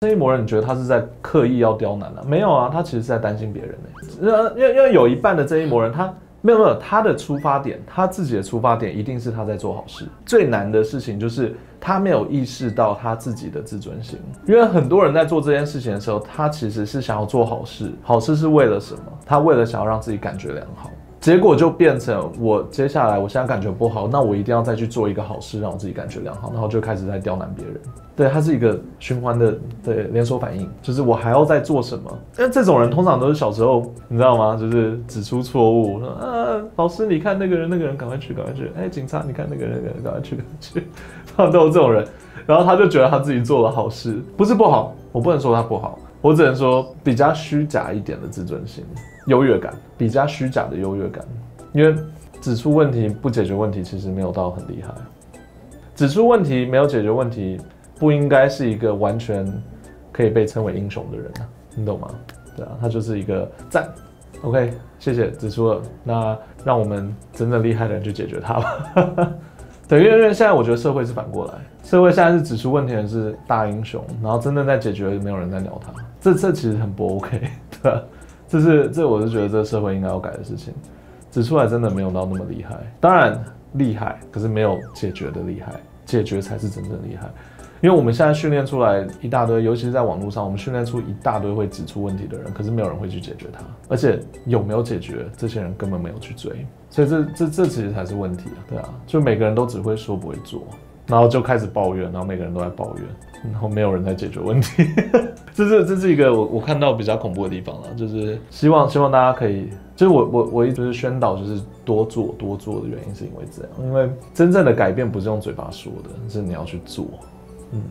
这一魔人，你觉得他是在刻意要刁难啊？没有啊，他其实是在担心别人呢。因为因为有一半的这一魔人，他没有没有他的出发点，他自己的出发点一定是他在做好事。最难的事情就是他没有意识到他自己的自尊心。因为很多人在做这件事情的时候，他其实是想要做好事，好事是为了什么？他为了想要让自己感觉良好。结果就变成我接下来，我现在感觉不好，那我一定要再去做一个好事，让我自己感觉良好，然后就开始在刁难别人。对，它是一个循环的对连锁反应，就是我还要再做什么？因为这种人通常都是小时候，你知道吗？就是指出错误，说啊，老师你看那个人，那个人赶快去，赶快去。哎，警察你看那个人，赶快去，赶快去。他 都有这种人，然后他就觉得他自己做了好事，不是不好，我不能说他不好。我只能说比较虚假一点的自尊心、优越感，比较虚假的优越感。因为指出问题不解决问题，其实没有到很厉害。指出问题没有解决问题，不应该是一个完全可以被称为英雄的人啊，你懂吗？对啊，他就是一个赞。OK，谢谢指出了，那让我们真正厉害的人去解决它吧。对，因为因为现在我觉得社会是反过来，社会现在是指出问题的是大英雄，然后真正在解决，没有人在鸟他。这这其实很不 OK，对吧？这是这我是觉得这个社会应该要改的事情。指出来真的没有到那么厉害，当然厉害，可是没有解决的厉害，解决才是真正厉害。因为我们现在训练出来一大堆，尤其是在网络上，我们训练出一大堆会指出问题的人，可是没有人会去解决它，而且有没有解决，这些人根本没有去追，所以这这这其实才是问题啊，对啊，就每个人都只会说不会做，然后就开始抱怨，然后每个人都在抱怨，然后没有人在解决问题，这是这是一个我我看到比较恐怖的地方了，就是希望希望大家可以，就是我我我一直是宣导就是多做多做的原因是因为这样，因为真正的改变不是用嘴巴说的，是你要去做。嗯。